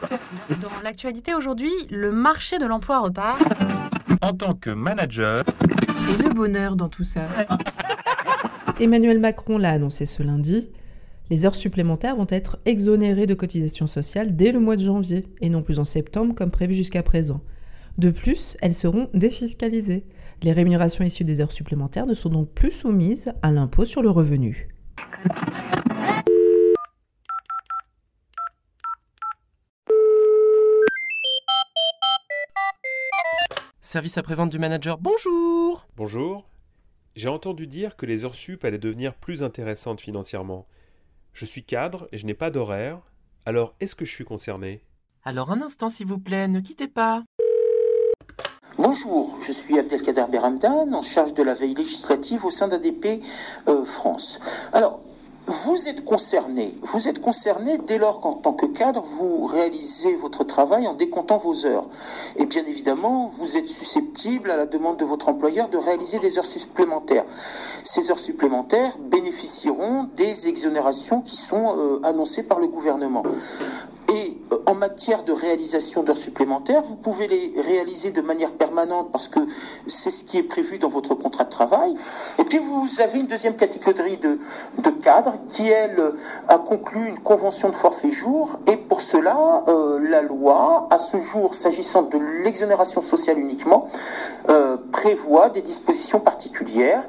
Dans l'actualité aujourd'hui, le marché de l'emploi repart. En tant que manager, Et le bonheur dans tout ça. Emmanuel Macron l'a annoncé ce lundi. Les heures supplémentaires vont être exonérées de cotisations sociales dès le mois de janvier et non plus en septembre comme prévu jusqu'à présent. De plus, elles seront défiscalisées. Les rémunérations issues des heures supplémentaires ne sont donc plus soumises à l'impôt sur le revenu. Service après-vente du manager, bonjour Bonjour. J'ai entendu dire que les heures sup allaient devenir plus intéressantes financièrement. Je suis cadre et je n'ai pas d'horaire. Alors, est-ce que je suis concerné? Alors un instant s'il vous plaît, ne quittez pas. Bonjour, je suis Abdelkader Beramdan, en charge de la veille législative au sein d'ADP euh, France. Alors, vous êtes concerné, vous êtes concerné dès lors qu'en tant que cadre, vous réalisez votre travail en décomptant vos heures. Et bien évidemment, vous êtes susceptible à la demande de votre employeur de réaliser des heures supplémentaires. Ces heures supplémentaires bénéficieront des exonérations qui sont euh, annoncées par le gouvernement. Et en matière de réalisation d'heures supplémentaires, vous pouvez les réaliser de manière permanente parce que c'est ce qui est prévu dans votre contrat de travail. Et puis vous avez une deuxième catégorie de, de cadres qui, elle, a conclu une convention de forfait jour. Et pour cela, euh, la loi, à ce jour, s'agissant de l'exonération sociale uniquement, euh, prévoit des dispositions particulières.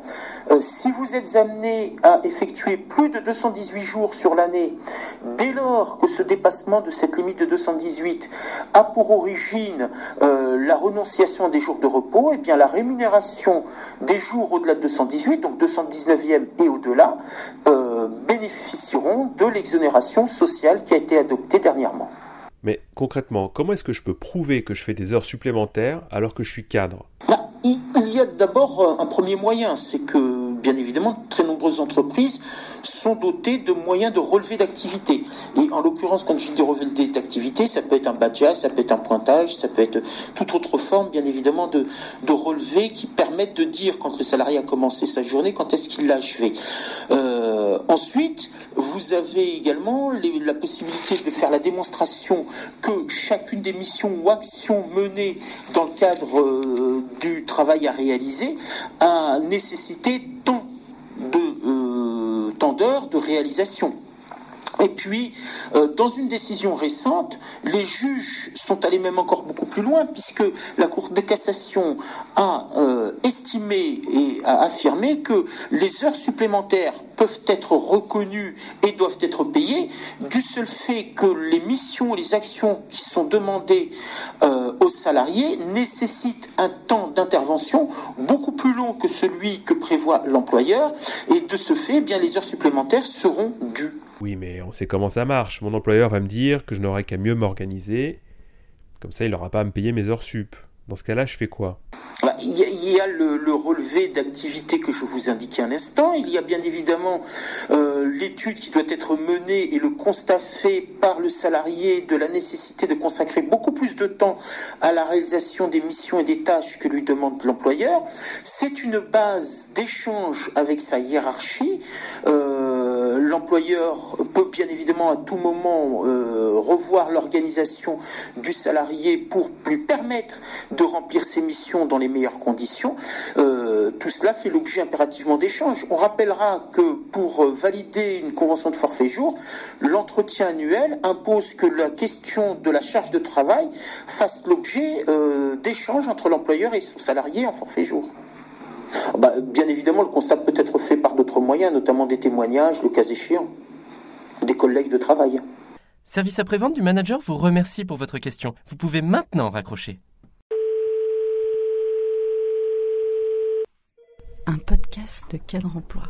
Euh, si vous êtes amené à effectuer plus de 218 jours sur l'année, dès lors que ce dépassement de cette limite de 218 a pour origine euh, la renonciation des jours de repos, et bien la rémunération des jours au-delà de 218, donc 219e et au-delà, euh, bénéficieront de l'exonération sociale qui a été adoptée dernièrement. Mais concrètement, comment est-ce que je peux prouver que je fais des heures supplémentaires alors que je suis cadre? Bah, il il y a d'abord euh, un premier moyen, c'est que bien évidemment de très nombreuses entreprises sont dotées de moyens de relevé d'activité. Et en l'occurrence, quand je dis relevé d'activité, ça peut être un badge, ça peut être un pointage, ça peut être toute autre forme, bien évidemment, de, de relevé qui permettent de dire quand le salarié a commencé sa journée, quand est-ce qu'il l'a achevé. Euh, ensuite, vous avez également la possibilité de faire la démonstration que chacune des missions ou actions menées dans le cadre euh, du travail à réaliser a nécessité de euh, de réalisation. Et puis, euh, dans une décision récente, les juges sont allés même encore beaucoup plus loin, puisque la Cour de cassation a euh, estimé et a affirmé que les heures supplémentaires peuvent être reconnues et doivent être payées du seul fait que les missions les actions qui sont demandées euh, aux salariés nécessitent un temps d'intervention beaucoup plus long que celui que prévoit l'employeur, et de ce fait, eh bien, les heures supplémentaires seront dues. Oui, mais on sait comment ça marche. Mon employeur va me dire que je n'aurai qu'à mieux m'organiser. Comme ça, il n'aura pas à me payer mes heures sup. Dans ce cas-là, je fais quoi? Bah, Il y a, le, le relevé d'activité que je vous indiquais un instant. Il y a bien évidemment euh, l'étude qui doit être menée et le constat fait par le salarié de la nécessité de consacrer beaucoup plus de temps à la réalisation des missions et des tâches que lui demande l'employeur. C'est une base d'échange avec sa hiérarchie. Euh, l'employeur peut bien évidemment à tout moment euh, revoir l'organisation du salarié pour lui permettre de remplir ses missions dans les meilleures conditions. Euh, tout cela fait l'objet impérativement d'échanges. On rappellera que pour valider une convention de forfait jour, l'entretien annuel impose que la question de la charge de travail fasse l'objet euh, d'échanges entre l'employeur et son salarié en forfait jour. Bah, bien évidemment, le constat peut être fait par d'autres moyens, notamment des témoignages, le cas échéant, des collègues de travail. Service après-vente du manager vous remercie pour votre question. Vous pouvez maintenant raccrocher. Un podcast de cadre emploi.